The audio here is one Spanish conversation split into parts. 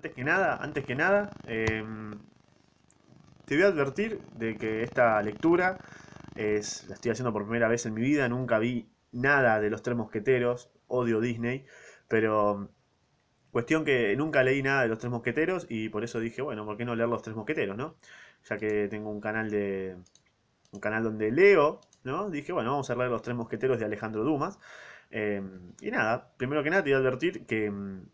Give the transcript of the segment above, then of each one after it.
Antes que nada, antes que nada, em, te voy a advertir de que esta lectura es, la estoy haciendo por primera vez en mi vida, nunca vi nada de los Tres Mosqueteros, odio Disney, pero cuestión que nunca leí nada de los Tres Mosqueteros y por eso dije, bueno, ¿por qué no leer los Tres Mosqueteros, no? Ya que tengo un canal de un canal donde leo, ¿no? Dije, bueno, vamos a leer los Tres Mosqueteros de Alejandro Dumas. Em, y nada, primero que nada te voy a advertir que em,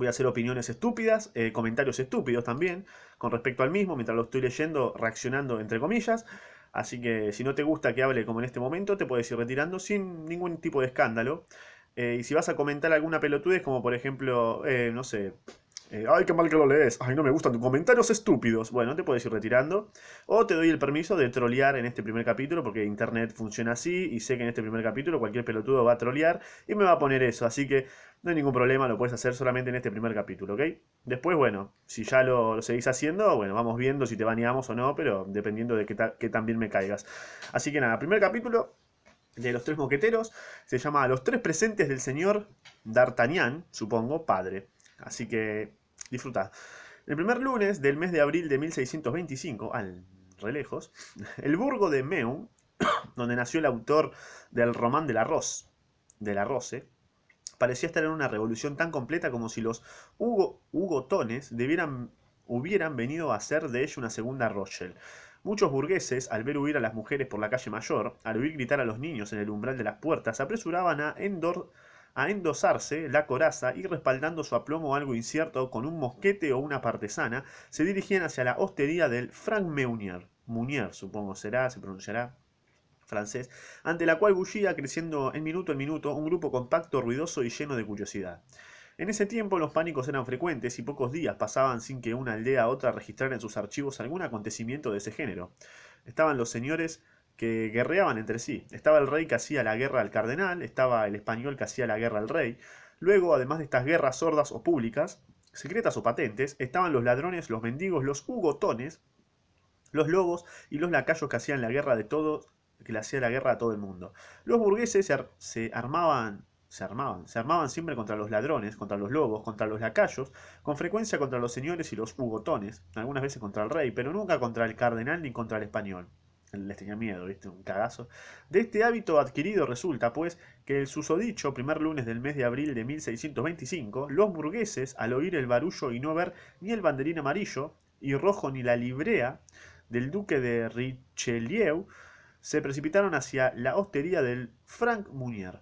Voy a hacer opiniones estúpidas, eh, comentarios estúpidos también con respecto al mismo, mientras lo estoy leyendo, reaccionando entre comillas. Así que si no te gusta que hable como en este momento, te puedes ir retirando sin ningún tipo de escándalo. Eh, y si vas a comentar alguna pelotudez, como por ejemplo, eh, no sé, eh, ay, qué mal que lo lees. Ay, no me gustan tus comentarios estúpidos. Bueno, te puedes ir retirando. O te doy el permiso de trolear en este primer capítulo, porque internet funciona así. Y sé que en este primer capítulo cualquier pelotudo va a trolear y me va a poner eso. Así que no hay ningún problema, lo puedes hacer solamente en este primer capítulo, ¿ok? Después, bueno, si ya lo, seguís haciendo, bueno, vamos viendo si te baneamos o no, pero dependiendo de qué, qué tan bien me caigas. Así que nada, primer capítulo de los tres moqueteros se llama Los tres presentes del señor D'Artagnan, supongo, padre. Así que Disfruta. El primer lunes del mes de abril de 1625, al relejos, el burgo de Meun, donde nació el autor del Román de la Rose, de la Rose, parecía estar en una revolución tan completa como si los Hugo, Hugotones debieran, hubieran venido a hacer de ella una segunda Rochelle. Muchos burgueses, al ver huir a las mujeres por la calle mayor, al oír gritar a los niños en el umbral de las puertas, apresuraban a a endosarse la coraza y respaldando su aplomo algo incierto con un mosquete o una partesana, se dirigían hacia la hostería del Frank Meunier, Munier supongo será, se pronunciará francés, ante la cual bullía creciendo en minuto en minuto un grupo compacto, ruidoso y lleno de curiosidad. En ese tiempo los pánicos eran frecuentes y pocos días pasaban sin que una aldea a otra registrara en sus archivos algún acontecimiento de ese género. Estaban los señores que guerreaban entre sí. Estaba el rey que hacía la guerra al cardenal, estaba el español que hacía la guerra al rey. Luego, además de estas guerras sordas o públicas, secretas o patentes, estaban los ladrones, los mendigos, los hugotones, los lobos y los lacayos que hacían la guerra de todo, que le hacía la guerra a todo el mundo. Los burgueses se, armaban se armaban, se armaban siempre contra los ladrones, contra los lobos, contra los lacayos, con frecuencia contra los señores y los hugotones, algunas veces contra el rey, pero nunca contra el cardenal ni contra el español les tenía miedo, ¿viste? Un cagazo. De este hábito adquirido resulta, pues, que el susodicho primer lunes del mes de abril de 1625, los burgueses, al oír el barullo y no ver ni el banderín amarillo y rojo ni la librea del duque de Richelieu, se precipitaron hacia la hostería del Frank Munier.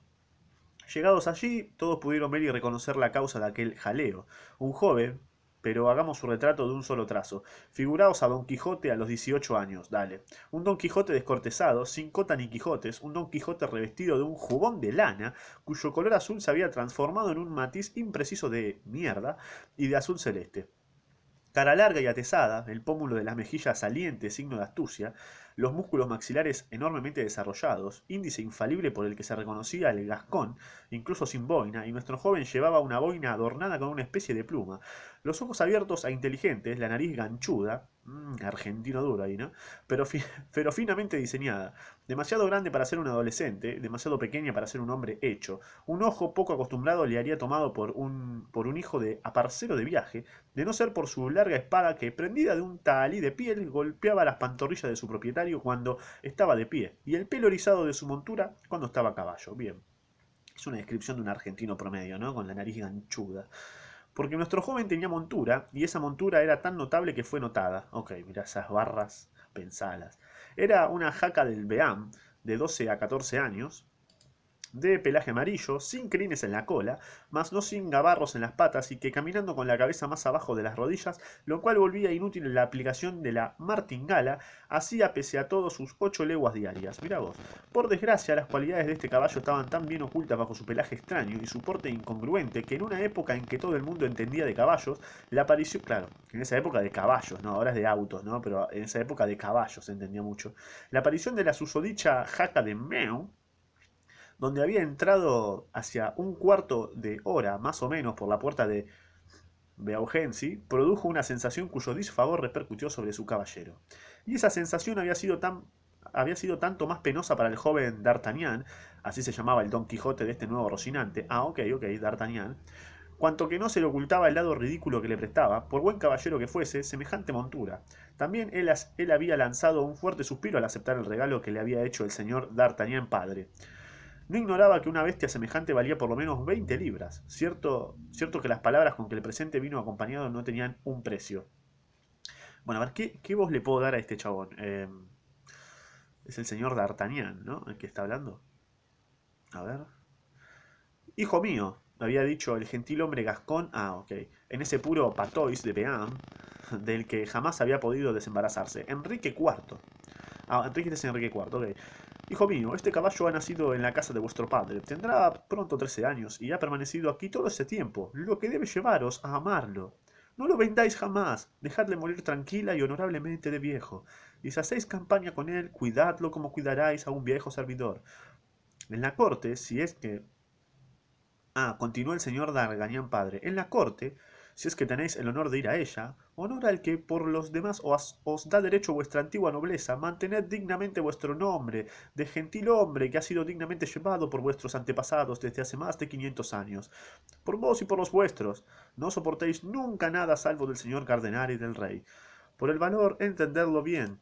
Llegados allí, todos pudieron ver y reconocer la causa de aquel jaleo. Un joven, pero hagamos su retrato de un solo trazo. Figuraos a Don Quijote a los 18 años, dale. Un Don Quijote descortezado, sin cota ni quijotes, un Don Quijote revestido de un jubón de lana, cuyo color azul se había transformado en un matiz impreciso de mierda y de azul celeste. Cara larga y atesada, el pómulo de las mejillas saliente, signo de astucia, los músculos maxilares enormemente desarrollados, índice infalible por el que se reconocía el gascón, incluso sin boina, y nuestro joven llevaba una boina adornada con una especie de pluma, los ojos abiertos e inteligentes, la nariz ganchuda, mmm, argentino duro ahí, ¿no? Pero, pero finamente diseñada, demasiado grande para ser un adolescente, demasiado pequeña para ser un hombre hecho, un ojo poco acostumbrado le haría tomado por un, por un hijo de aparcero de viaje, de no ser por su larga espada que, prendida de un talí de piel, golpeaba las pantorrillas de su propietario cuando estaba de pie, y el pelo erizado de su montura cuando estaba a caballo. Bien. Es una descripción de un argentino promedio, ¿no? Con la nariz ganchuda. Porque nuestro joven tenía montura, y esa montura era tan notable que fue notada. Ok, mira esas barras, pensalas. Era una jaca del Beam, de 12 a 14 años, de pelaje amarillo, sin crines en la cola, mas no sin gabarros en las patas y que caminando con la cabeza más abajo de las rodillas, lo cual volvía inútil la aplicación de la martingala, hacía pese a todo sus ocho leguas diarias. Mira vos. Por desgracia, las cualidades de este caballo estaban tan bien ocultas bajo su pelaje extraño y su porte incongruente que en una época en que todo el mundo entendía de caballos, la aparición, claro, en esa época de caballos, no, ahora es de autos, ¿no? Pero en esa época de caballos se entendía mucho. La aparición de la susodicha jaca de Meu donde había entrado hacia un cuarto de hora más o menos por la puerta de Beaugency, produjo una sensación cuyo disfavor repercutió sobre su caballero. Y esa sensación había sido tan había sido tanto más penosa para el joven D'Artagnan, así se llamaba el Don Quijote de este nuevo Rocinante, ah, ok, ok, D'Artagnan, cuanto que no se le ocultaba el lado ridículo que le prestaba, por buen caballero que fuese, semejante montura. También él, él había lanzado un fuerte suspiro al aceptar el regalo que le había hecho el señor D'Artagnan padre. No ignoraba que una bestia semejante valía por lo menos 20 libras. Cierto, cierto que las palabras con que el presente vino acompañado no tenían un precio. Bueno, a ver, ¿qué, qué voz le puedo dar a este chabón? Eh, es el señor D'Artagnan, ¿no? El que está hablando. A ver. Hijo mío, había dicho el gentil hombre gascón, ah, ok, en ese puro patois de Beam, del que jamás había podido desembarazarse. Enrique IV. Ah, Enrique es Enrique IV, ok. Hijo mío, este caballo ha nacido en la casa de vuestro padre. Tendrá pronto trece años y ha permanecido aquí todo ese tiempo, lo que debe llevaros a amarlo. No lo vendáis jamás, dejadle morir tranquila y honorablemente de viejo. Y si hacéis campaña con él, cuidadlo como cuidaráis a un viejo servidor. En la corte, si es que Ah, continuó el señor D'Artagnan padre, en la corte, si es que tenéis el honor de ir a ella, honor al que por los demás os, os, da derecho vuestra antigua nobleza, mantened dignamente vuestro nombre, de gentil hombre que ha sido dignamente llevado por vuestros antepasados desde hace más de quinientos años. Por vos y por los vuestros, no soportéis nunca nada salvo del señor cardenal y del rey. Por el valor, entendedlo bien.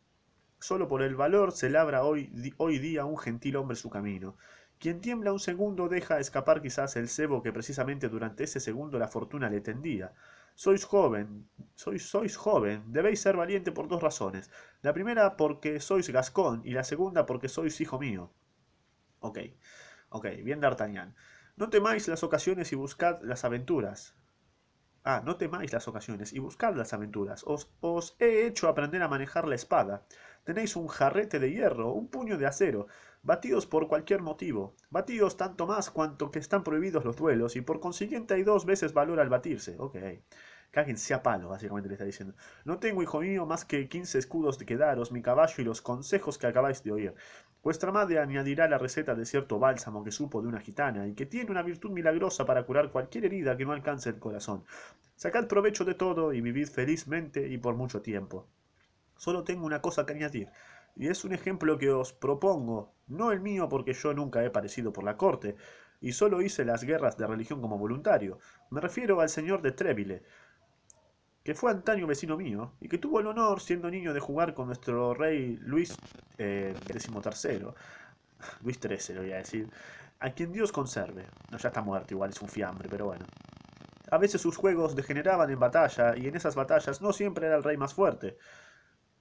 Solo por el valor se labra hoy, hoy día un gentil hombre su camino. Quien tiembla un segundo deja escapar quizás el cebo que precisamente durante ese segundo la fortuna le tendía. Sois joven, sois, sois joven, debéis ser valiente por dos razones. La primera porque sois gascón y la segunda porque sois hijo mío. Ok, ok, bien d'Artagnan. No temáis las ocasiones y buscad las aventuras. Ah, no temáis las ocasiones y buscad las aventuras. Os, os he hecho aprender a manejar la espada. Tenéis un jarrete de hierro, un puño de acero. Batidos por cualquier motivo. Batidos tanto más cuanto que están prohibidos los duelos y por consiguiente hay dos veces valor al batirse. Ok. Cáguense a palo, básicamente le está diciendo. No tengo, hijo mío, más que quince escudos de que daros, mi caballo y los consejos que acabáis de oír. Vuestra madre añadirá la receta de cierto bálsamo que supo de una gitana y que tiene una virtud milagrosa para curar cualquier herida que no alcance el corazón. Sacad provecho de todo y vivid felizmente y por mucho tiempo. Solo tengo una cosa que añadir, y es un ejemplo que os propongo, no el mío porque yo nunca he parecido por la corte, y solo hice las guerras de religión como voluntario. Me refiero al señor de Trébile, que fue antaño vecino mío, y que tuvo el honor, siendo niño, de jugar con nuestro rey Luis eh, XIII. Luis XIII, lo voy a decir. A quien Dios conserve. No, ya está muerto, igual es un fiambre, pero bueno. A veces sus juegos degeneraban en batalla, y en esas batallas no siempre era el rey más fuerte.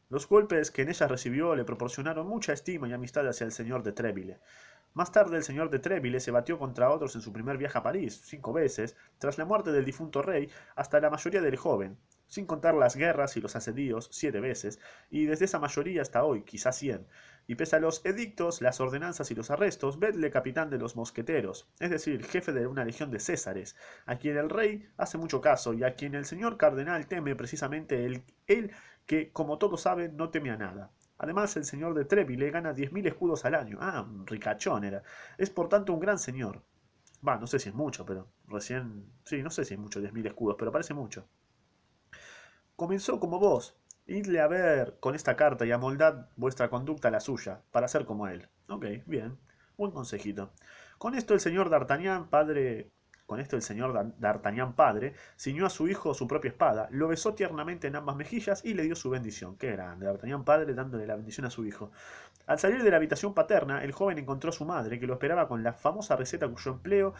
Los golpes que en ella recibió le proporcionaron mucha estima y amistad hacia el señor de Trébile. Más tarde el señor de Trébile se batió contra otros en su primer viaje a París, cinco veces, tras la muerte del difunto rey, hasta la mayoría del joven, sin contar las guerras y los asedios, siete veces, y desde esa mayoría hasta hoy, quizá cien. Y pese a los edictos, las ordenanzas y los arrestos, vedle capitán de los mosqueteros, es decir, jefe de una legión de Césares, a quien el rey hace mucho caso y a quien el señor cardenal teme precisamente el, él que, como todos saben, no teme a nada. Además, el señor de Trébile gana diez mil escudos al año. Ah, ricachón era. Es por tanto un gran señor. Va, no sé si es mucho, pero recién... Sí, no sé si es mucho diez mil escudos, pero parece mucho. Comenzó como vos. Idle a ver con esta carta y amoldad vuestra conducta a la suya, para ser como él. Ok, bien. Buen consejito. Con esto el señor D'Artagnan, padre con esto el señor D'Artagnan padre ciñó a su hijo su propia espada, lo besó tiernamente en ambas mejillas y le dio su bendición. Qué grande, D'Artagnan padre dándole la bendición a su hijo. Al salir de la habitación paterna, el joven encontró a su madre, que lo esperaba con la famosa receta cuyo empleo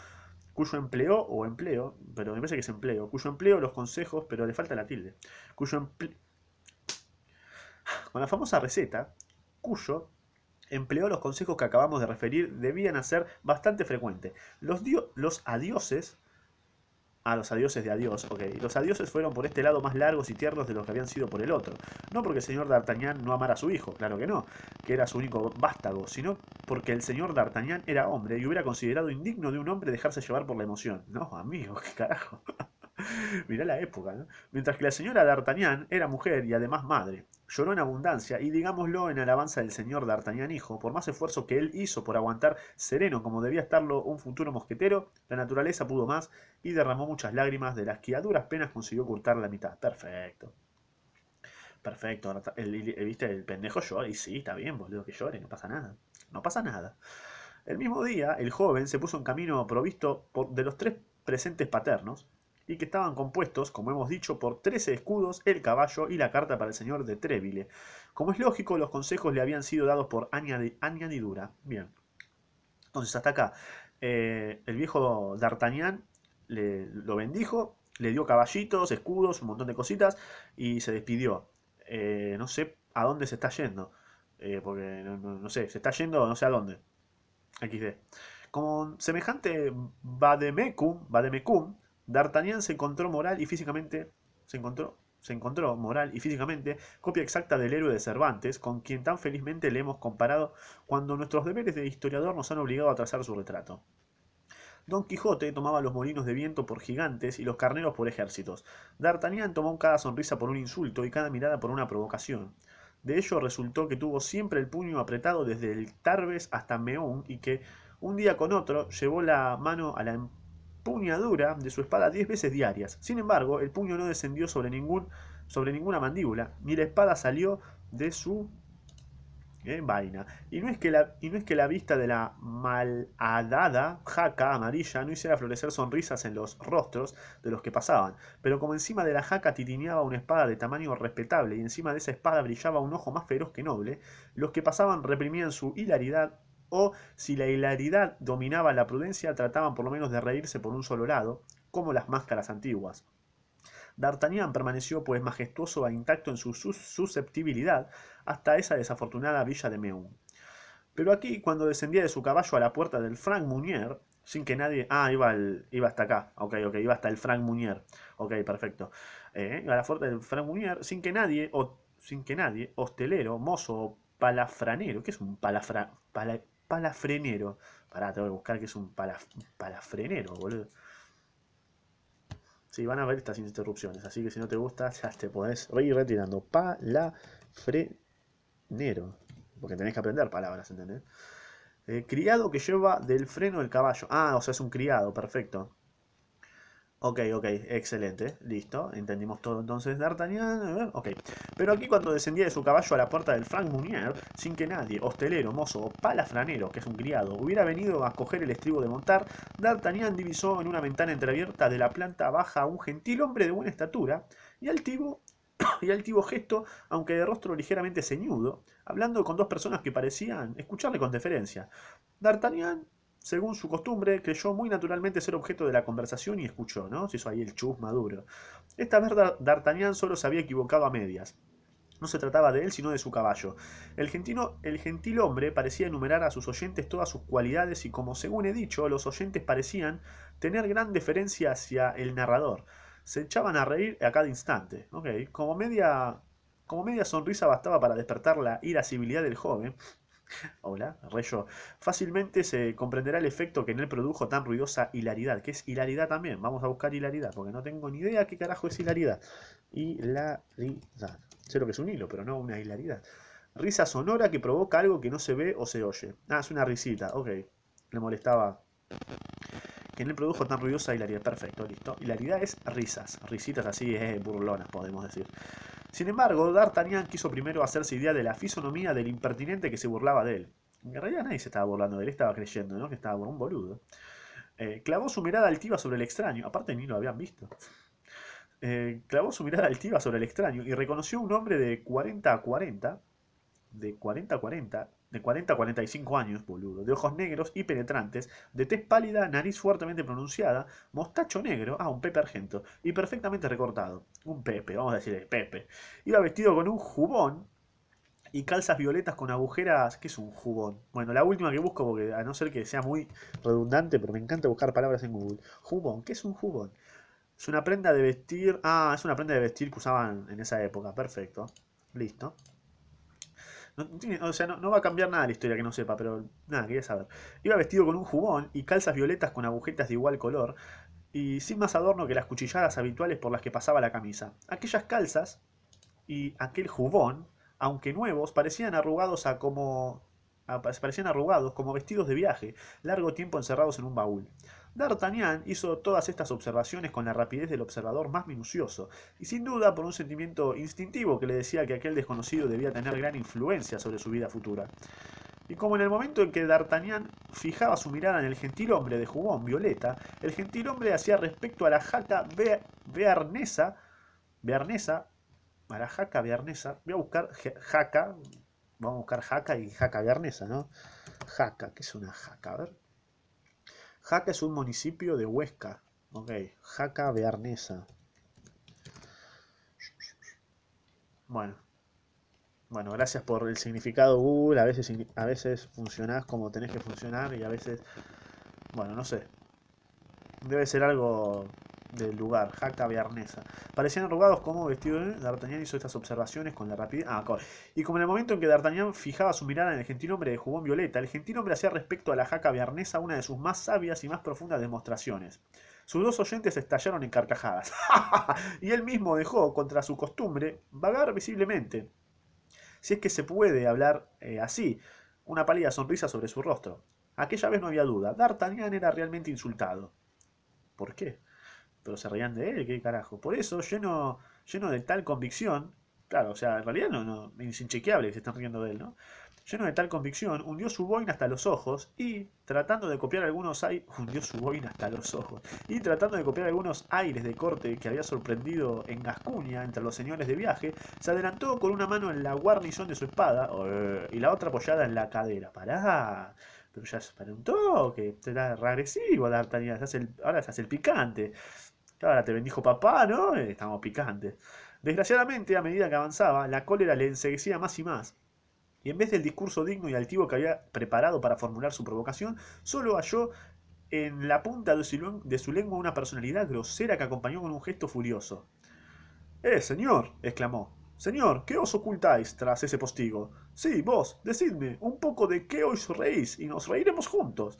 cuyo empleo o empleo, pero me parece que es empleo, cuyo empleo los consejos, pero le falta la tilde, cuyo empleo, con la famosa receta, cuyo empleó los consejos que acabamos de referir debían ser bastante frecuentes. Los, los adioses Ah, los adioses de adiós, ok. Los adioses fueron por este lado más largos y tiernos de los que habían sido por el otro. No porque el señor D'Artagnan no amara a su hijo, claro que no, que era su único vástago, sino porque el señor D'Artagnan era hombre y hubiera considerado indigno de un hombre dejarse llevar por la emoción. No, amigo, qué carajo. Mirá la época, ¿no? Mientras que la señora D'Artagnan era mujer y además madre. Lloró en abundancia y digámoslo en alabanza del señor D'Artagnan hijo, por más esfuerzo que él hizo por aguantar sereno como debía estarlo un futuro mosquetero, la naturaleza pudo más y derramó muchas lágrimas de las que a duras penas consiguió ocultar la mitad. Perfecto. Perfecto. El, ¿Viste? El pendejo llora y sí, está bien, boludo, que llore, no pasa nada. No pasa nada. El mismo día, el joven se puso en camino provisto por, de los tres presentes paternos, y que estaban compuestos, como hemos dicho, por 13 escudos, el caballo y la carta para el señor de Treville. Como es lógico, los consejos le habían sido dados por añadidura. Bien. Entonces, hasta acá, eh, el viejo D'Artagnan lo bendijo, le dio caballitos, escudos, un montón de cositas y se despidió. Eh, no sé a dónde se está yendo, eh, porque no, sé, se está yendo no sé a dónde. XD. Con semejante vademecum, vademecum, D'Artagnan se encontró moral y físicamente, se encontró, se encontró moral y físicamente copia exacta del héroe de Cervantes, con quien tan felizmente le hemos comparado cuando nuestros deberes de historiador nos han obligado a trazar su retrato. Don Quijote tomaba los molinos de viento por gigantes y los carneros por ejércitos. D'Artagnan tomó cada sonrisa por un insulto y cada mirada por una provocación. De ello resultó que tuvo siempre el puño apretado desde el Tarbes hasta Meón y que, un día con otro, llevó la mano a la empuñadura de su espada diez veces diarias. Sin embargo, el puño no descendió sobre, ningún, sobre ninguna mandíbula, ni la espada salió de su ¿eh? vaina. Y no, es que la, y no es que la vista de la malhadada jaca amarilla no hiciera florecer sonrisas en los rostros de los que pasaban, pero como encima de la jaca titineaba una espada de tamaño respetable y encima de esa espada brillaba un ojo más feroz que noble, los que pasaban reprimían su hilaridad o si la hilaridad dominaba la prudencia trataban por lo menos de reírse por un solo lado, como las máscaras antiguas. D'Artagnan permaneció pues majestuoso e intacto en su susceptibilidad hasta esa desafortunada villa de Meung. Pero aquí, cuando descendía de su caballo a la puerta del Frank Munier, sin que nadie... Ah, iba, iba hasta acá. Ok, ok, iba hasta el Frank Munier. Ok, perfecto. Eh, a la puerta del Frank Munier, sin que nadie, o, sin que nadie, hostelero, mozo o palafranero. ¿Qué es un palafra, palafrenero? Pará, tengo que buscar qué es un palafrenero, boludo. Sí, van a ver estas interrupciones, así que si no te gusta, ya te podés ir retirando. Palafrenero. Porque tenés que aprender palabras, ¿entendés? Eh, criado que lleva del freno del caballo. Ah, o sea, es un criado, perfecto. Ok, ok, excelente, listo, entendimos todo entonces D'Artagnan, ok. Pero aquí cuando descendía de su caballo a la puerta del Frank Munier, sin que nadie, hostelero, mozo o palafranero, que es un criado, hubiera venido a coger el estribo de montar, D'Artagnan divisó en una ventana entreabierta de la planta baja a un gentil hombre de buena estatura y altivo, y altivo gesto, aunque de rostro ligeramente ceñudo, hablando con dos personas que parecían escucharle con deferencia. D'Artagnan según su costumbre, creyó muy naturalmente ser objeto de la conversación y escuchó, ¿no? Se hizo ahí el chus maduro. Esta vez D'Artagnan solo se había equivocado a medias. No se trataba de él, sino de su caballo. El, el gentil hombre parecía enumerar a sus oyentes todas sus cualidades y como según he dicho, los oyentes parecían tener gran deferencia hacia el narrador. Se echaban a reír a cada instante. Como, media, como media sonrisa bastaba para despertar la irascibilidad del joven, Hola, Reyo. Fácilmente se comprenderá el efecto que en él produjo tan ruidosa hilaridad. ¿Qué es hilaridad también? Vamos a buscar hilaridad, porque no tengo ni idea qué carajo es hilaridad. Hilaridad. Sé lo que es un hilo, pero no una hilaridad. Risa sonora que provoca algo que no se ve o se oye. Ah, es una risita, ok. Le molestaba que en él produjo tan ruidosa hilaridad. Perfecto, listo. Hilaridad es risas. Risitas así, burlonas, podemos decir. Sin embargo, D'Artagnan quiso primero hacerse idea de la fisonomía del impertinente que se burlaba de él. En realidad nadie se estaba burlando de él, estaba creyendo, ¿no? Que estaba por un boludo. Eh, clavó su mirada altiva sobre el extraño, aparte ni lo habían visto. Eh, clavó su mirada altiva sobre el extraño y reconoció un hombre de 40 a 40, de 40 a 40, de 40 a 45 años, boludo, de ojos negros y penetrantes, de tez pálida, nariz fuertemente pronunciada, mostacho negro, ah, un Pepe Argento, y perfectamente recortado. Un Pepe, vamos a decirle Pepe. Iba vestido con un jubón y calzas violetas con agujeras. ¿Qué es un jubón? Bueno, la última que busco, porque a no ser que sea muy redundante, pero me encanta buscar palabras en Google. Jubón, ¿qué es un jubón? Es una prenda de vestir. Ah, es una prenda de vestir que usaban en esa época. Perfecto. Listo. No, o sea, no, va a cambiar nada la historia que no sepa, pero nada, quería saber. Iba vestido con un jubón y calzas violetas con agujetas de igual color, y sin más adorno que las cuchilladas habituales por las que pasaba la camisa. Aquellas calzas y aquel jubón, aunque nuevos, parecían arrugados a como parecían arrugados como vestidos de viaje, largo tiempo encerrados en un baúl. D'Artagnan hizo todas estas observaciones con la rapidez del observador más minucioso, y sin duda por un sentimiento instintivo que le decía que aquel desconocido debía tener gran influencia sobre su vida futura. Y como en el momento en que D'Artagnan fijaba su mirada en el gentilhombre de jubón violeta, el gentilhombre hacía respecto a la jaca bearnesa, bearnesa, a la jaca bearnesa, voy a buscar jaca, vamos a buscar jaca y jaca bearnesa, ¿no? Jaca, ¿qué es una jaca? A ver. Jaca es un municipio de Huesca, ok, jaca bearnesa. Bueno, bueno, gracias por el significado Google. A veces, a veces funcionás como tenés que funcionar y a veces, bueno, no sé. Debe ser algo del lugar, Jaca Bearnesa. Parecían arrugados como vestido de D'Artagnan hizo estas observaciones con la rapidez. Ah, y como en el momento en que D'Artagnan fijaba su mirada en el gentilhombre de jubón violeta, el gentilhombre hacía respecto a la Jaca Bearnesa una de sus más sabias y más profundas demostraciones. Sus dos oyentes estallaron en carcajadas. y él mismo dejó, contra su costumbre, vagar visiblemente. Si es que se puede hablar eh, así, una pálida sonrisa sobre su rostro. Aquella vez no había duda, D'Artagnan era realmente insultado. ¿Por qué? Pero se reían de él, qué carajo. Por eso, lleno, lleno de tal convicción, claro, o sea, en realidad no, no, es inchequeable que se están riendo de él, ¿no? Lleno de tal convicción, hundió su boina hasta los ojos y, tratando de copiar algunos aires, hundió su boina hasta los ojos, y tratando de copiar algunos aires de corte que había sorprendido en Gascuña entre los señores de viaje, se adelantó con una mano en la guarnición de su espada y la otra apoyada en la cadera. ¡Pará! Pero ya se para un toque, era regresivo D'Artagnan, ahora se hace el picante. Ahora te bendijo papá, ¿no? Estamos picantes. Desgraciadamente, a medida que avanzaba, la cólera le enseguecía más y más y en vez del discurso digno y altivo que había preparado para formular su provocación, solo halló en la punta de su, lengua una personalidad grosera que acompañó con un gesto furioso. ¡Eh, señor! exclamó. Señor, ¿qué os ocultáis tras ese postigo? Sí, vos, decidme un poco de qué os reís y nos reiremos juntos.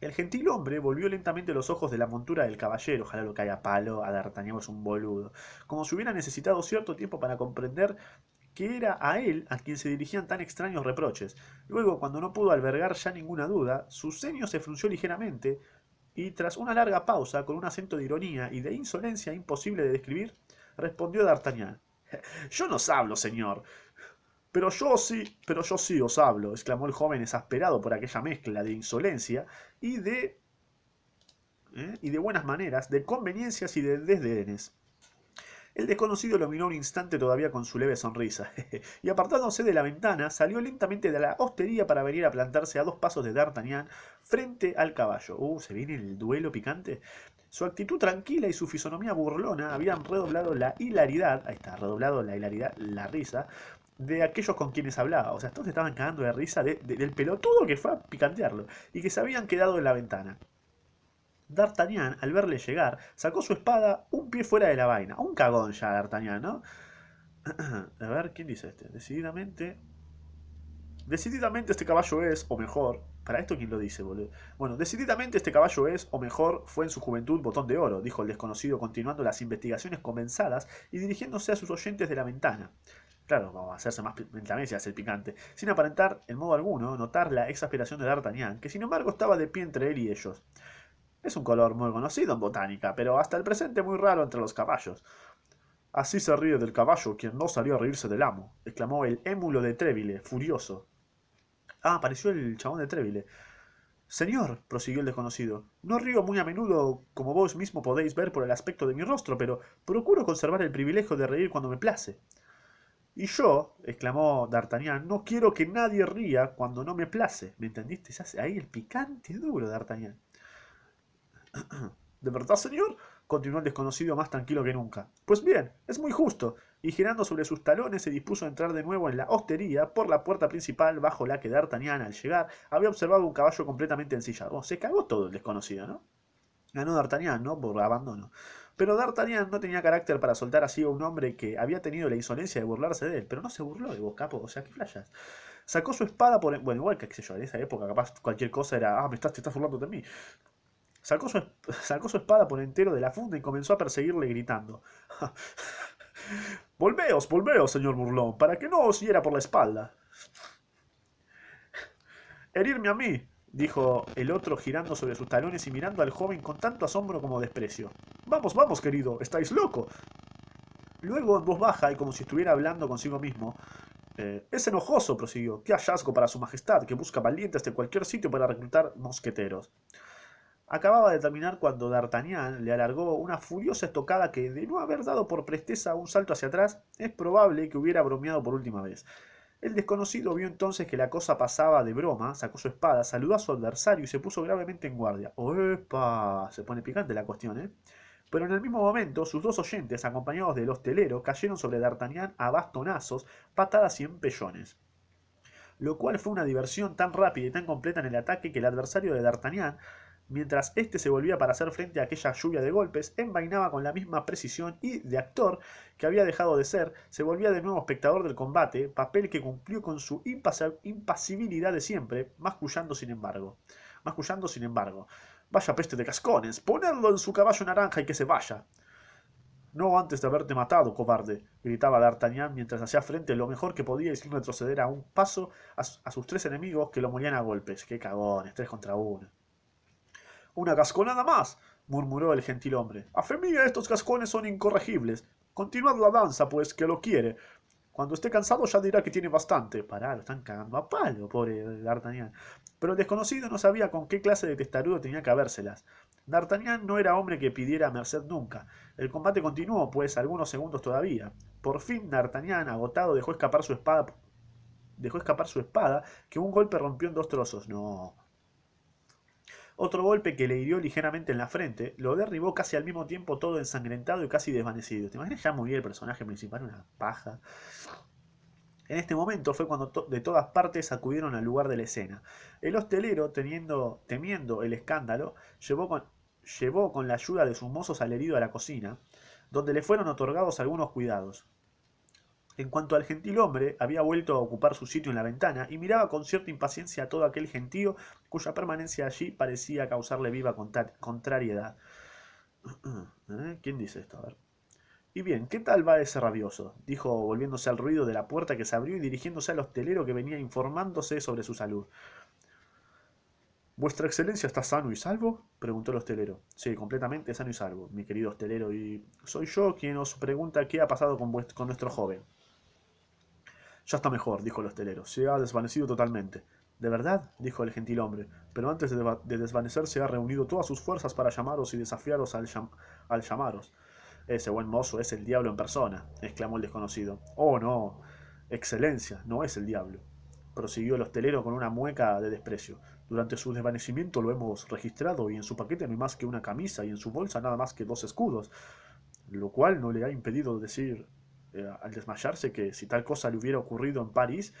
El gentil hombre volvió lentamente los ojos de la montura del caballero, ojalá lo haya palo, a D'Artagnan es un boludo, como si hubiera necesitado cierto tiempo para comprender que era a él a quien se dirigían tan extraños reproches. Luego, cuando no pudo albergar ya ninguna duda, su ceño se frunció ligeramente, y tras una larga pausa, con un acento de ironía y de insolencia imposible de describir, respondió D'Artagnan. Yo no hablo, señor. Pero yo sí, pero yo sí os hablo, exclamó el joven exasperado por aquella mezcla de insolencia y de. ¿eh? y de buenas maneras, de conveniencias y de desdenes. El desconocido lo miró un instante todavía con su leve sonrisa, y apartándose de la ventana, salió lentamente de la hostería para venir a plantarse a dos pasos de D'Artagnan frente al caballo. Uh, ¿se viene el duelo picante? Su actitud tranquila y su fisonomía burlona habían redoblado la hilaridad, ahí está, redoblado la hilaridad, la risa, de aquellos con quienes hablaba. O sea, todos estaban cagando de risa del pelotudo que fue a picantearlo y que se habían quedado en la ventana. D'Artagnan, al verle llegar, sacó su espada un pie fuera de la vaina. Un cagón ya, D'Artagnan, ¿no? A ver, ¿quién dice este? Decididamente. Decididamente este caballo es, o mejor. ¿Para esto quién lo dice, boludo? Bueno, decididamente este caballo es, o mejor, fue en su juventud botón de oro, dijo el desconocido continuando las investigaciones comenzadas y dirigiéndose a sus oyentes de la ventana. Claro, a hacerse más hace el picante, sin aparentar en modo alguno notar la exasperación de D'Artagnan, que sin embargo estaba de pie entre él y ellos. Es un color muy conocido en botánica, pero hasta el presente muy raro entre los caballos. Así se ríe del caballo quien no salió a reírse del amo, exclamó el émulo de Tréville, furioso. Ah, apareció el chabón de Tréville. Señor, prosiguió el desconocido, no río muy a menudo, como vos mismo podéis ver por el aspecto de mi rostro, pero procuro conservar el privilegio de reír cuando me place. Y yo, exclamó D'Artagnan, no quiero que nadie ría cuando no me place. ¿Me entendiste? Ahí el picante duro, D'Artagnan. ¿De verdad, señor? continuó el desconocido más tranquilo que nunca. Pues bien, es muy justo. Y girando sobre sus talones se dispuso a entrar de nuevo en la hostería por la puerta principal bajo la que D'Artagnan al llegar había observado un caballo completamente ensillado. se cagó todo el desconocido, ¿no? Ganó D'Artagnan, ¿no? Por abandono. Pero D'Artagnan no tenía carácter para soltar así a un hombre que había tenido la insolencia de burlarse de él. Pero no se burló de vos, capo. O sea, ¿qué flayas? Sacó su espada por... Bueno, igual que, qué sé yo, en esa época capaz cualquier cosa era... Ah, me estás, te estás burlando de mí. Sacó su, sacó su espada por entero de la funda y comenzó a perseguirle gritando. volveos, volveos, señor burlón, para que no os hiera por la espalda. Herirme a mí, dijo el otro girando sobre sus talones y mirando al joven con tanto asombro como desprecio. Vamos, vamos, querido, estáis loco. Luego, en voz baja y como si estuviera hablando consigo mismo, Eh, es enojoso, prosiguió. Qué hallazgo para su majestad, que busca valientes de cualquier sitio para reclutar mosqueteros. Acababa de terminar cuando D'Artagnan le alargó una furiosa estocada que, de no haber dado por presteza un salto hacia atrás, es probable que hubiera bromeado por última vez. El desconocido vio entonces que la cosa pasaba de broma, sacó su espada, saludó a su adversario y se puso gravemente en guardia. ¡Opa! Se pone picante la cuestión, ¿eh? Pero en el mismo momento, sus dos oyentes, acompañados del hostelero, cayeron sobre D'Artagnan a bastonazos, patadas y empellones. Lo cual fue una diversión tan rápida y tan completa en el ataque que el adversario de D'Artagnan, mientras éste se volvía para hacer frente a aquella lluvia de golpes, envainaba con la misma precisión y, de actor, que había dejado de ser, se volvía de nuevo espectador del combate, papel que cumplió con su impasibilidad de siempre, mascullando sin embargo. Mascullando sin embargo. Vaya peste de cascones, ponedlo en su caballo naranja y que se vaya. No antes de haberte matado, cobarde, gritaba D'Artagnan mientras hacía frente lo mejor que podía y sin retroceder a un paso a, a sus tres enemigos que lo morían a golpes. ¡Qué cagones! Tres contra uno. Una casconada más, murmuró el gentilhombre. A fe mía, estos cascones son incorregibles. Continuad la danza, pues, que lo quiere. Cuando esté cansado ya dirá que tiene bastante. Pará, lo están cagando a palo, pobre D'Artagnan. Pero el desconocido no sabía con qué clase de testarudo tenía que habérselas. D'Artagnan no era hombre que pidiera merced nunca. El combate continuó, pues, algunos segundos todavía. Por fin D'Artagnan, agotado, dejó escapar su espada. Dejó escapar su espada, que un golpe rompió en dos trozos. No, otro golpe que le hirió ligeramente en la frente lo derribó casi al mismo tiempo todo ensangrentado y casi desvanecido. ¿Te imaginas ya morir el personaje principal? Una paja. En este momento fue cuando de todas partes acudieron al lugar de la escena. El hostelero, temiendo el escándalo, llevó con, llevó con la ayuda de sus mozos al herido a la cocina, donde le fueron otorgados algunos cuidados. En cuanto al gentilhombre, había vuelto a ocupar su sitio en la ventana y miraba con cierta impaciencia a todo aquel gentío cuya permanencia allí parecía causarle viva contrariedad. ¿Eh? ¿Quién dice esto? A ver. Y bien, ¿qué tal va ese rabioso? dijo volviéndose al ruido de la puerta que se abrió y dirigiéndose al hostelero que venía informándose sobre su salud. ¿Vuestra excelencia está sano y salvo? preguntó el hostelero. Sí, completamente sano y salvo, mi querido hostelero, y soy yo quien os pregunta qué ha pasado con, con nuestro joven. Ya está mejor, dijo el hostelero. Se ha desvanecido totalmente. ¿De verdad? dijo el gentilhombre. Pero antes de, desvanecerse ha reunido todas sus fuerzas para llamaros y desafiaros al, al llamaros. Ese buen mozo es el diablo en persona, exclamó el desconocido. Oh, no. Excelencia, no es el diablo. Prosiguió el hostelero con una mueca de desprecio. Durante su desvanecimiento lo hemos registrado y en su paquete no hay más que una camisa y en su bolsa nada más que dos escudos, lo cual no le ha impedido decir eh, al desmayarse que si tal cosa le hubiera ocurrido en París,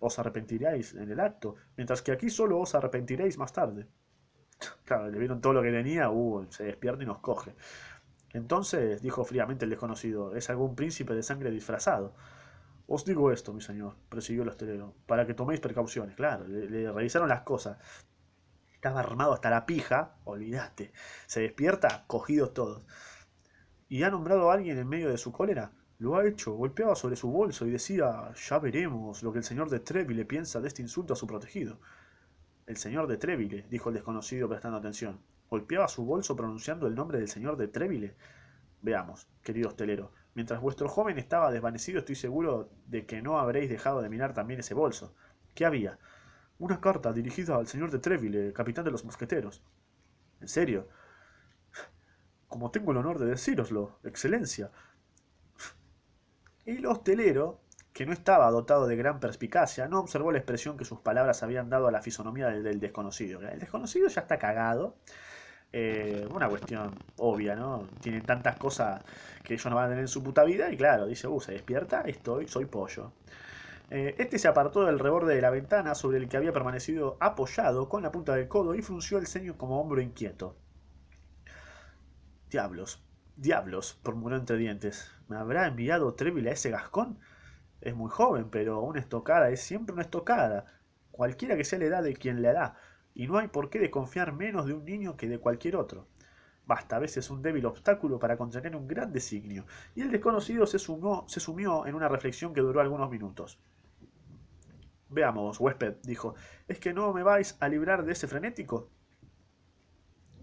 os arrepentiríais en el acto, mientras que aquí solo os arrepentiréis más tarde. Claro, le vieron todo lo que tenía, uh, se despierta y nos coge. Entonces, dijo fríamente el desconocido, es algún príncipe de sangre disfrazado. Os digo esto, mi señor, prosiguió el hostelero, para que toméis precauciones. Claro, le, revisaron las cosas. Estaba armado hasta la pija, olvídate. Se despierta, cogidos todos. ¿Y ha nombrado a alguien en medio de su cólera? Lo ha hecho, golpeaba sobre su bolso y decía ya veremos lo que el señor de Treville piensa de este insulto a su protegido. El señor de Treville, dijo el desconocido prestando atención. ¿Golpeaba su bolso pronunciando el nombre del señor de Treville? Veamos, querido hostelero, mientras vuestro joven estaba desvanecido estoy seguro de que no habréis dejado de mirar también ese bolso. ¿Qué había? Una carta dirigida al señor de Treville, capitán de los mosqueteros. ¿En serio? Como tengo el honor de decíroslo, excelencia, el hostelero, que no estaba dotado de gran perspicacia, no observó la expresión que sus palabras habían dado a la fisonomía del, desconocido. El desconocido ya está cagado. Eh, una cuestión obvia, ¿no? Tienen tantas cosas que ellos no van a tener en su puta vida y claro, dice, uh, se despierta, estoy, soy pollo. Eh, este se apartó del reborde de la ventana sobre el que había permanecido apoyado con la punta del codo y frunció el ceño como hombro inquieto. Diablos, Diablos, murmuró entre dientes. ¿Me habrá enviado Treville a ese gascón? Es muy joven, pero una estocada es siempre una estocada, cualquiera que sea la edad de quien le hará, y no hay por qué desconfiar menos de un niño que de cualquier otro. Basta a veces un débil obstáculo para contener un gran designio, y el desconocido se, se sumió en una reflexión que duró algunos minutos. Veamos, huésped, dijo, ¿es que no me vais a librar de ese frenético?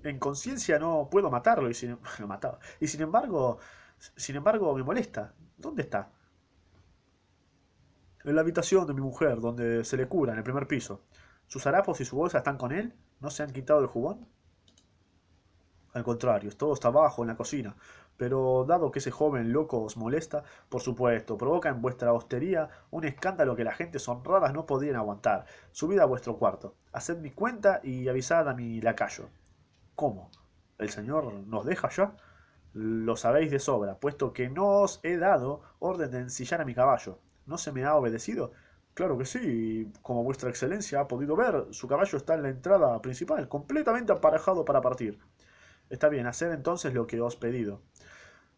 En conciencia no puedo matarlo y sin, lo mataba. y sin embargo sin embargo me molesta dónde está En la habitación de mi mujer, donde se le cura, en el primer piso. ¿Sus harapos y su bolsa están con él? ¿No se han quitado el jubón? Al contrario, todo está abajo en la cocina. Pero dado que ese joven loco os molesta, por supuesto, provoca en vuestra hostería un escándalo que las gentes honradas no podrían aguantar. Subid a vuestro cuarto, haced mi cuenta y avisad a mi lacayo. ¿Cómo? ¿El señor nos deja ya? Lo sabéis de sobra, puesto que no os he dado orden de ensillar a mi caballo. ¿No se me ha obedecido? Claro que sí, como vuestra excelencia ha podido ver, su caballo está en la entrada principal, completamente aparejado para partir. Está bien, haced entonces lo que os he pedido.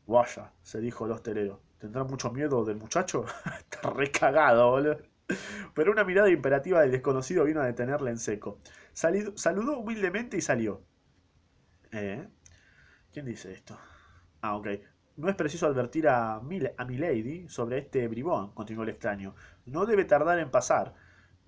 Vaya, se dijo el hostelero. ¿Tendrá mucho miedo del muchacho? Está recagado, boludo. Pero una mirada imperativa del desconocido vino a detenerle en seco. Salido- saludó humildemente y salió. ¿Eh? ¿Quién dice esto? Ah, ok. No es preciso advertir a, Mil a Milady sobre este bribón, continuó el extraño. No debe tardar en pasar.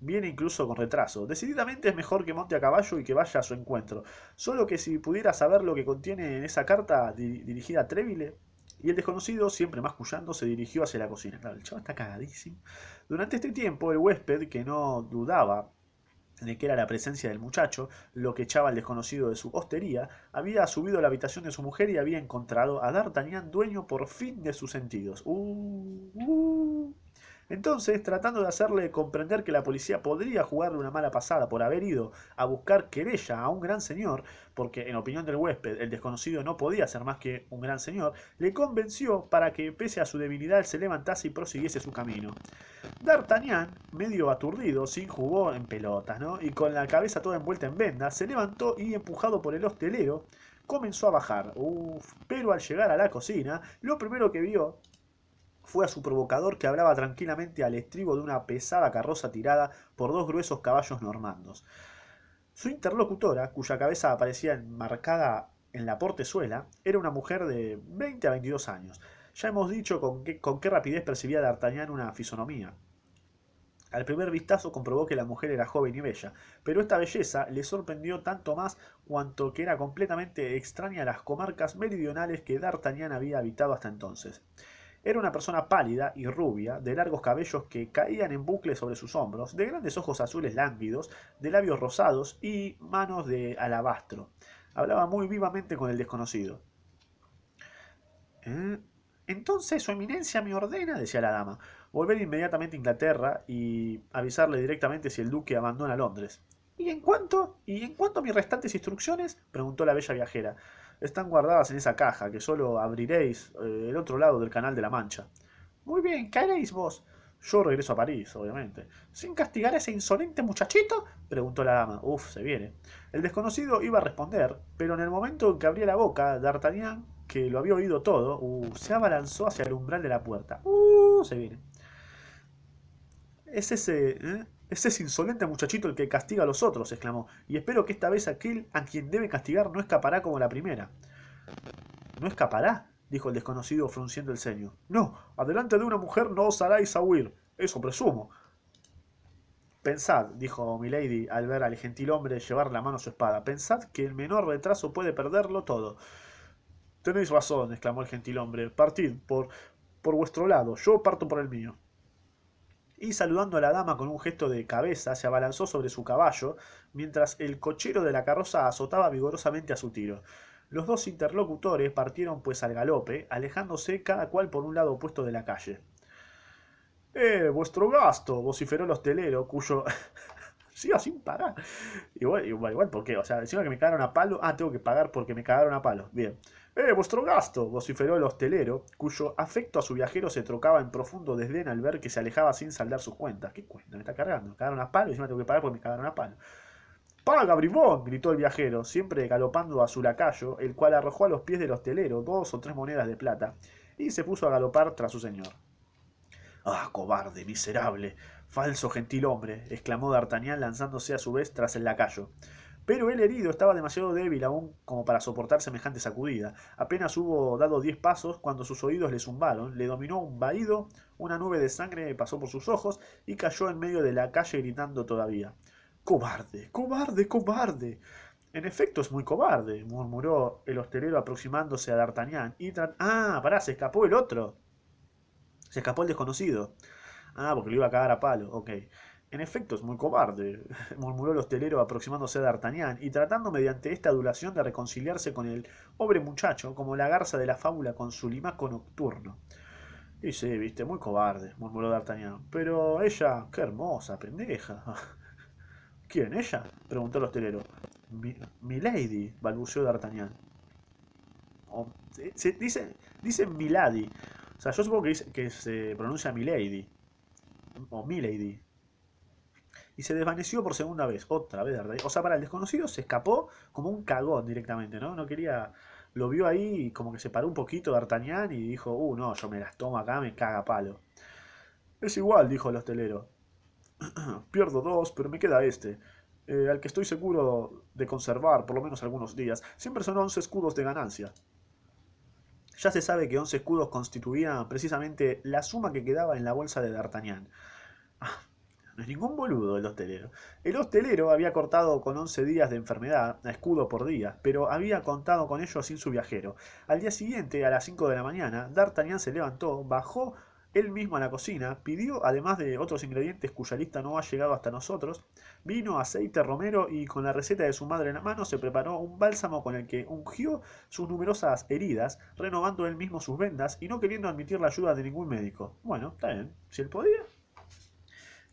Viene incluso con retraso. Decididamente es mejor que monte a caballo y que vaya a su encuentro. Solo que si pudiera saber lo que contiene en esa carta di- dirigida a Trébile. Y el desconocido, siempre mascullando, se dirigió hacia la cocina. Claro, el chaval está cagadísimo. Durante este tiempo, el huésped, que no dudaba de que era la presencia del muchacho lo que echaba al desconocido de su hostería, había subido a la habitación de su mujer y había encontrado a D'Artagnan dueño por fin de sus sentidos. Uh, uh. Entonces, tratando de hacerle comprender que la policía podría jugarle una mala pasada por haber ido a buscar querella a un gran señor, porque en opinión del huésped el desconocido no podía ser más que un gran señor, le convenció para que pese a su debilidad se levantase y prosiguiese su camino. D'Artagnan, medio aturdido, sin jugó en pelotas, ¿no? Y con la cabeza toda envuelta en vendas, se levantó y, empujado por el hostelero, comenzó a bajar. Pero al llegar a la cocina, lo primero que vio fue a su provocador que hablaba tranquilamente al estribo de una pesada carroza tirada por dos gruesos caballos normandos. Su interlocutora, cuya cabeza aparecía enmarcada en la portezuela, era una mujer de 20 a 22 años. Ya hemos dicho con qué, con qué rapidez percibía D'Artagnan una fisonomía. Al primer vistazo comprobó que la mujer era joven y bella, pero esta belleza le sorprendió tanto más cuanto que era completamente extraña a las comarcas meridionales que D'Artagnan había habitado hasta entonces. Era una persona pálida y rubia, de largos cabellos que caían en bucles sobre sus hombros, de grandes ojos azules lánguidos, de labios rosados y manos de alabastro. Hablaba muy vivamente con el desconocido. ¿Eh? Entonces su eminencia me ordena, decía la dama, volver inmediatamente a Inglaterra y avisarle directamente si el duque abandona Londres. ¿Y en cuánto? ¿Y en cuánto a mis restantes instrucciones? preguntó la bella viajera. Están guardadas en esa caja, que solo abriréis eh, el otro lado del canal de la Mancha. Muy bien, ¿qué haréis vos? Yo regreso a París, obviamente. ¿Sin castigar a ese insolente muchachito? preguntó la dama. Uf, se viene. El desconocido iba a responder, pero en el momento en que abría la boca, D'Artagnan, que lo había oído todo, uh, se abalanzó hacia el umbral de la puerta. Uh, se viene. Es ese, ¿eh? Es ese insolente muchachito el que castiga a los otros, exclamó, y espero que esta vez aquel a quien debe castigar no escapará como la primera. ¿No escapará? dijo el desconocido frunciendo el ceño. No, adelante de una mujer no osaráis a huir. Eso presumo. Pensad, dijo Milady al ver al gentilhombre llevar la mano a su espada, pensad que el menor retraso puede perderlo todo. Tenéis razón, exclamó el gentilhombre. Partid por, por vuestro lado, yo parto por el mío. Y saludando a la dama con un gesto de cabeza, se abalanzó sobre su caballo, mientras el cochero de la carroza azotaba vigorosamente a su tiro. Los dos interlocutores partieron pues al galope, alejándose cada cual por un lado opuesto de la calle. ¡Eh, vuestro gasto! vociferó el hostelero, cuyo... Siga sin pagar. Igual, igual, igual, ¿por qué? O sea, encima que me cagaron a palo. Ah, tengo que pagar porque me cagaron a palo. Bien. ¡Eh, vuestro gasto! vociferó el hostelero, cuyo afecto a su viajero se trocaba en profundo desdén al ver que se alejaba sin saldar sus cuentas. ¿Qué cuenta? Me está cargando. Me cagaron a palo y encima tengo que pagar porque me cagaron a palo. ¡Paga, bribón! gritó el viajero, siempre galopando a su lacayo, el cual arrojó a los pies del hostelero dos o tres monedas de plata y se puso a galopar tras su señor. ¡Ah, cobarde, miserable! Falso gentilhombre, exclamó D'Artagnan lanzándose a su vez tras el lacayo. Pero el herido estaba demasiado débil aún como para soportar semejante sacudida. Apenas hubo dado diez pasos cuando sus oídos le zumbaron, le dominó un vahido, una nube de sangre pasó por sus ojos y cayó en medio de la calle gritando todavía. ¡Cobarde! ¡Cobarde! ¡Cobarde! En efecto es muy cobarde, murmuró el hostelero aproximándose a D'Artagnan y. ¡Ah! pará, se escapó el otro. Se escapó el desconocido. Ah, porque lo iba a cagar a palo, ok. En efecto, es muy cobarde, murmuró el hostelero aproximándose a D'Artagnan y tratando mediante esta adulación de reconciliarse con el pobre muchacho como la garza de la fábula con su limaco nocturno. Y sí, viste, muy cobarde, murmuró D'Artagnan. Pero ella, qué hermosa, pendeja. ¿Quién, ella? preguntó el hostelero. Mi, Milady, balbuceó D'Artagnan. O, se, dice, dice Milady. O sea, yo supongo que, que se pronuncia Milady. O Milady. Y se desvaneció por segunda vez. Otra vez, O sea, para el desconocido se escapó como un cagón directamente, ¿no? No quería. Lo vio ahí como que se paró un poquito D'Artagnan y dijo, uh, no, yo me las tomo acá, me caga palo. Es igual, dijo el hostelero. Pierdo dos, pero me queda este. Eh, al que estoy seguro de conservar por lo menos algunos días. Siempre son once escudos de ganancia. Ya se sabe que once escudos constituían precisamente la suma que quedaba en la bolsa de D'Artagnan. Ah, no es ningún boludo el hostelero. El hostelero había cortado con 11 días de enfermedad, a escudo por día, pero había contado con ello sin su viajero. Al día siguiente, a las 5 de la mañana, D'Artagnan se levantó, bajó él mismo a la cocina, pidió, además de otros ingredientes cuya lista no ha llegado hasta nosotros, vino, aceite, romero y con la receta de su madre en la mano se preparó un bálsamo con el que ungió sus numerosas heridas, renovando él mismo sus vendas y no queriendo admitir la ayuda de ningún médico. Bueno, está bien, si él podía.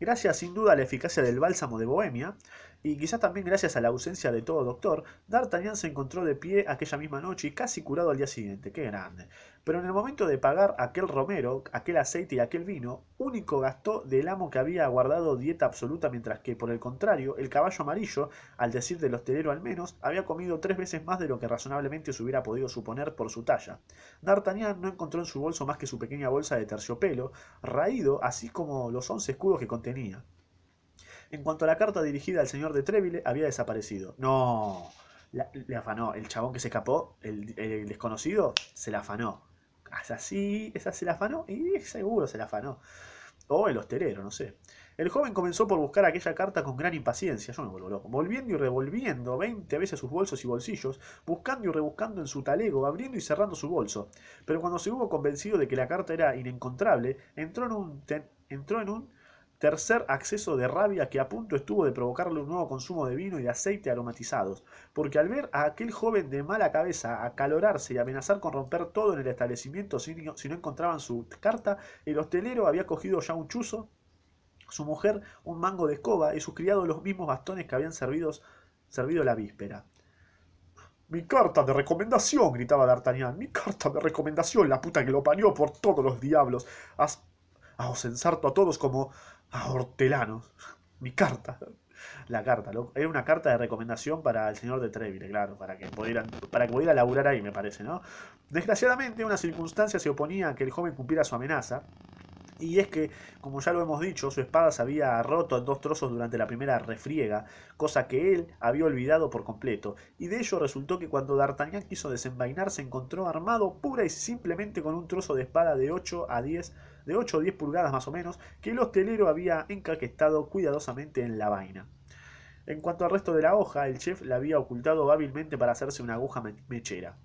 Gracias sin duda a la eficacia del bálsamo de Bohemia, y quizás también gracias a la ausencia de todo doctor, D'Artagnan se encontró de pie aquella misma noche y casi curado al día siguiente. ¡Qué grande! Pero en el momento de pagar aquel romero, aquel aceite y aquel vino, único gastó del amo que había guardado dieta absoluta, mientras que, por el contrario, el caballo amarillo, al decir del hostelero al menos, había comido tres veces más de lo que razonablemente se hubiera podido suponer por su talla. D'Artagnan no encontró en su bolso más que su pequeña bolsa de terciopelo, raído, así como los once escudos que contenía. En cuanto a la carta dirigida al señor de Treville, había desaparecido. No, le afanó. El chabón que se escapó, el, desconocido, se la afanó. Así, esa se la afanó y seguro se la afanó. O el hostelero, no sé. El joven comenzó por buscar aquella carta con gran impaciencia, yo me vuelvo loco, volviendo y revolviendo veinte veces sus bolsos y bolsillos, buscando y rebuscando en su talego, abriendo y cerrando su bolso. Pero cuando se hubo convencido de que la carta era inencontrable, entró en un, entró en un tercer acceso de rabia que a punto estuvo de provocarle un nuevo consumo de vino y de aceite aromatizados, porque al ver a aquel joven de mala cabeza acalorarse y amenazar con romper todo en el establecimiento si no, encontraban su carta, el hostelero había cogido ya un chuzo, su mujer un mango de escoba y sus criados los mismos bastones que habían servido, la víspera. Mi carta de recomendación, gritaba D'Artagnan. Mi carta de recomendación, la puta que lo parió por todos los diablos. Os ensarto a todos como a hortelanos. Mi carta. La carta, era una carta de recomendación para el señor de Treville, claro, para que pudiera, para que pudiera laburar ahí, me parece, ¿no? Desgraciadamente, una circunstancia se oponía a que el joven cumpliera su amenaza, y es que, como ya lo hemos dicho, su espada se había roto en dos trozos durante la primera refriega, cosa que él había olvidado por completo, y de ello resultó que cuando D'Artagnan quiso desenvainar se encontró armado pura y simplemente con un trozo de espada de 8 a 10 de 8 o 10 pulgadas más o menos, que el hostelero había encaquestado cuidadosamente en la vaina. En cuanto al resto de la hoja, el chef la había ocultado hábilmente para hacerse una aguja mechera.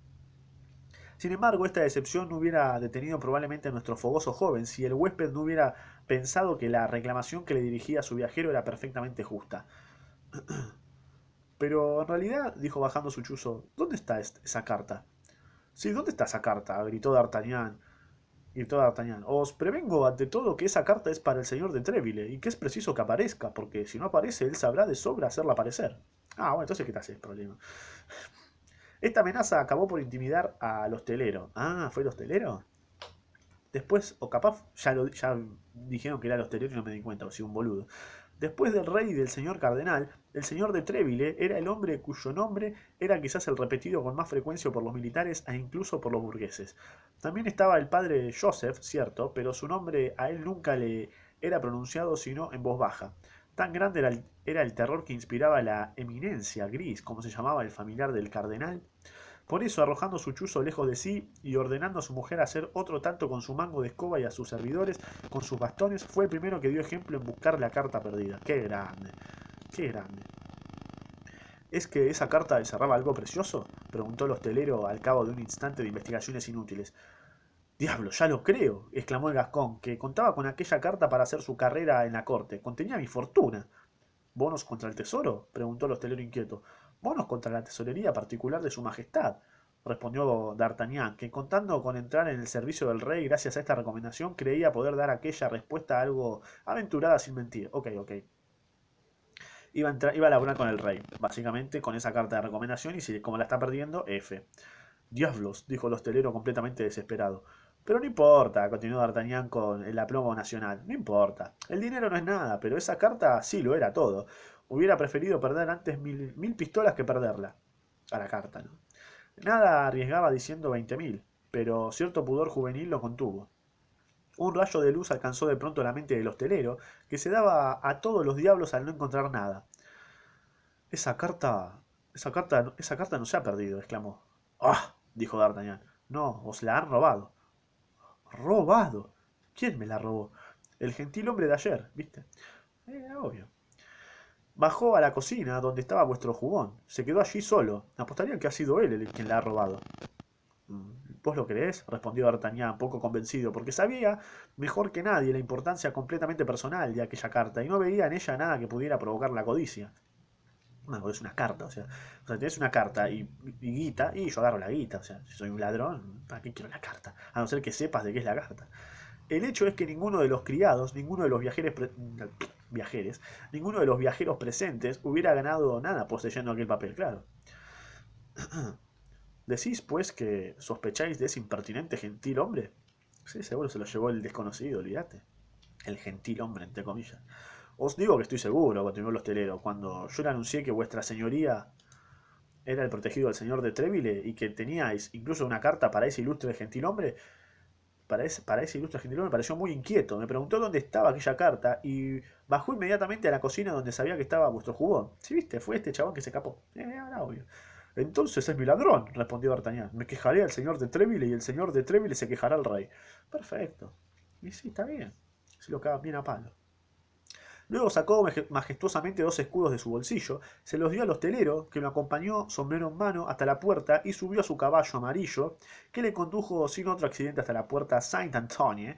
Sin embargo, esta decepción no hubiera detenido probablemente a nuestro fogoso joven si el huésped no hubiera pensado que la reclamación que le dirigía a su viajero era perfectamente justa. Pero en realidad, dijo bajando su chuzo, ¿dónde está esa carta? Sí, ¿dónde está esa carta? gritó D'Artagnan toda D'Artagnan. Os prevengo ante todo que esa carta es para el señor de Treville y que es preciso que aparezca, porque si no aparece él sabrá de sobra hacerla aparecer. Ah, bueno, entonces ¿qué te hace el problema? Esta amenaza acabó por intimidar al hostelero. Ah, ¿fue el hostelero? Después, o capaz ya, ya dijeron que era el hostelero y no me di cuenta, o si un boludo. Después del rey y del señor cardenal, el señor de Treville era el hombre cuyo nombre era quizás el repetido con más frecuencia por los militares e incluso por los burgueses. También estaba el padre Joseph, cierto, pero su nombre a él nunca le era pronunciado sino en voz baja. Tan grande era el, era el terror que inspiraba la eminencia gris, como se llamaba el familiar del cardenal, por eso, arrojando su chuzo lejos de sí y ordenando a su mujer hacer otro tanto con su mango de escoba y a sus servidores con sus bastones, fue el primero que dio ejemplo en buscar la carta perdida. ¡Qué grande! ¡Qué grande! ¿Es que esa carta encerraba algo precioso? preguntó el hostelero al cabo de un instante de investigaciones inútiles. Diablo, ya lo creo, exclamó el Gascón, que contaba con aquella carta para hacer su carrera en la corte. Contenía mi fortuna. ¿Bonos contra el tesoro? preguntó el hostelero inquieto. Bonos contra la tesorería particular de su majestad, respondió D'Artagnan, que contando con entrar en el servicio del rey gracias a esta recomendación, creía poder dar aquella respuesta algo aventurada sin mentir. Ok, ok. Iba a, entrar, iba a laburar con el rey, básicamente con esa carta de recomendación, y si como la está perdiendo, F. Diablos, dijo el hostelero completamente desesperado. Pero no importa, continuó D'Artagnan con el aplomo nacional. No importa. El dinero no es nada, pero esa carta sí lo era todo. Hubiera preferido perder antes mil, mil pistolas que perderla. A la carta, ¿no? Nada arriesgaba diciendo veinte mil, pero cierto pudor juvenil lo contuvo. Un rayo de luz alcanzó de pronto la mente del hostelero, que se daba a todos los diablos al no encontrar nada. Esa carta. esa carta. esa carta no se ha perdido, exclamó. ¡Ah! dijo D'Artagnan. No, os la han robado. ¿Robado? ¿Quién me la robó? El gentil hombre de ayer, ¿viste? Era obvio. Bajó a la cocina, donde estaba vuestro jugón. Se quedó allí solo. Apostaría que ha sido él el quien la ha robado. Mm, ¿Vos lo creés? respondió D'Artagnan, poco convencido, porque sabía mejor que nadie la importancia completamente personal de aquella carta y no veía en ella nada que pudiera provocar la codicia. Bueno, es una carta, o sea, o sea tenés una carta y, guita, y yo agarro la guita, o sea, si soy un ladrón, ¿para qué quiero la carta? A no ser que sepas de qué es la carta. El hecho es que ninguno de los criados, ninguno de los viajeros, viajeros, ninguno de los viajeros presentes hubiera ganado nada poseyendo aquel papel, claro. ¿Decís, pues, que sospecháis de ese impertinente gentil hombre? Sí, seguro se lo llevó el desconocido, olvídate. El gentil hombre, entre comillas. Os digo que estoy seguro, continuó el hostelero, cuando yo le anuncié que vuestra señoría era el protegido del señor de Treville y que teníais incluso una carta para ese ilustre gentil hombre, para ese, para ese ilustre gentil hombre me pareció muy inquieto. Me preguntó dónde estaba aquella carta y bajó inmediatamente a la cocina donde sabía que estaba vuestro jugón. ¿Sí viste? Fue este chabón que se escapó. Eh, obvio. Entonces es mi ladrón, respondió D'Artagnan. Me quejaré al señor de Treville y el señor de Treville se quejará al rey. Perfecto. Y sí, está bien. Si lo cagan bien a palo. Luego sacó majestuosamente dos escudos de su bolsillo, se los dio al hostelero, que lo acompañó sombrero en mano hasta la puerta y subió a su caballo amarillo, que le condujo sin otro accidente hasta la puerta Saint-Antoine,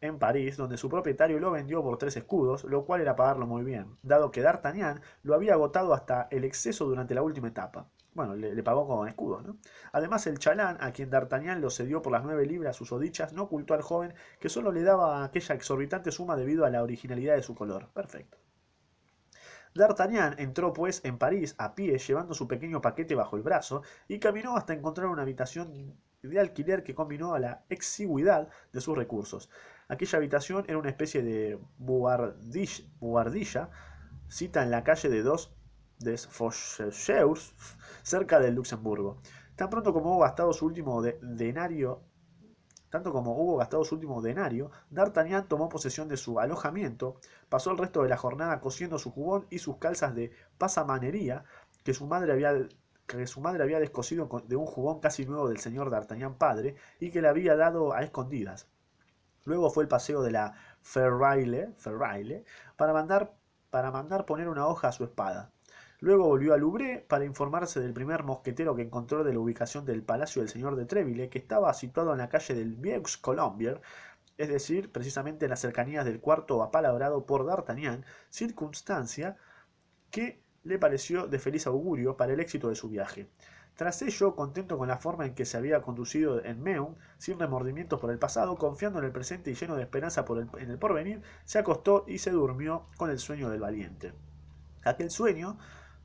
en París, donde su propietario lo vendió por tres escudos, lo cual era pagarlo muy bien, dado que D'Artagnan lo había agotado hasta el exceso durante la última etapa. Bueno, le, pagó con escudos, ¿no? Además, el chalán, a quien D'Artagnan lo cedió por las nueve libras susodichas, no ocultó al joven que solo le daba aquella exorbitante suma debido a la originalidad de su color. Perfecto. D'Artagnan entró, pues, en París a pie, llevando su pequeño paquete bajo el brazo, y caminó hasta encontrar una habitación de alquiler que combinó a la exigüidad de sus recursos. Aquella habitación era una especie de buhardilla, cita en la calle de dos des cerca del Luxemburgo. Tan pronto como hubo gastado su último de denario, tanto como hubo gastado su último denario, D'Artagnan tomó posesión de su alojamiento, pasó el resto de la jornada cosiendo su jubón y sus calzas de pasamanería que su madre había que su madre había descosido de un jubón casi nuevo del señor D'Artagnan padre y que le había dado a escondidas. Luego fue el paseo de la Ferraille, Ferraille para mandar para mandar poner una hoja a su espada. Luego volvió a Louvre para informarse del primer mosquetero que encontró de la ubicación del palacio del señor de Treville, que estaba situado en la calle del Vieux Colombier, es decir, precisamente en las cercanías del cuarto apalabrado por D'Artagnan, circunstancia que le pareció de feliz augurio para el éxito de su viaje. Tras ello, contento con la forma en que se había conducido en Meun, sin remordimientos por el pasado, confiando en el presente y lleno de esperanza por el, en el porvenir, se acostó y se durmió con el sueño del valiente. Aquel sueño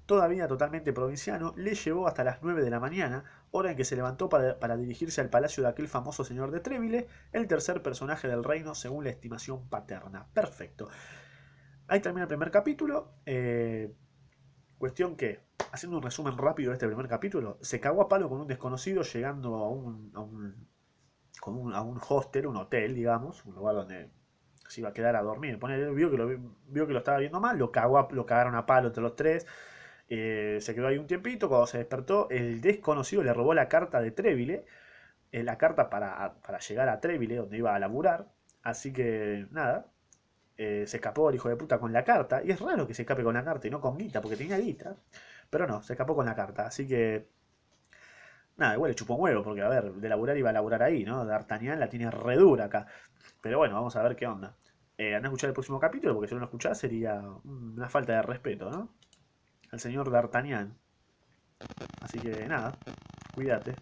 todavía totalmente provinciano, le llevó hasta las 9 de la mañana, hora en que se levantó para, para, dirigirse al palacio de aquel famoso señor de Treville, el tercer personaje del reino según la estimación paterna. Perfecto. Ahí termina el primer capítulo. Eh, cuestión que, haciendo un resumen rápido de este primer capítulo, se cagó a palo con un desconocido llegando a un, a un, con un, a un hostel, un hotel, digamos, un lugar donde se iba a quedar a dormir. Pone, vio, que lo, vio que lo estaba viendo mal, lo, cagó lo cagaron a palo entre los tres eh, se quedó ahí un tiempito, cuando se despertó, el desconocido le robó la carta de Treville, eh, la carta para, para, llegar a Treville, donde iba a laburar. Así que, nada, eh, se escapó el hijo de puta con la carta. Y es raro que se escape con la carta y no con guita, porque tenía guita. Pero no, se escapó con la carta. Así que Nada, igual le chupó un huevo, porque a ver, de laburar iba a laburar ahí, ¿no? D'Artagnan la tiene re dura acá. Pero bueno, vamos a ver qué onda. Eh, a escuchar el próximo capítulo, porque si no lo escuchás sería una falta de respeto, ¿no? Al señor D'Artagnan. Así que nada, cuídate.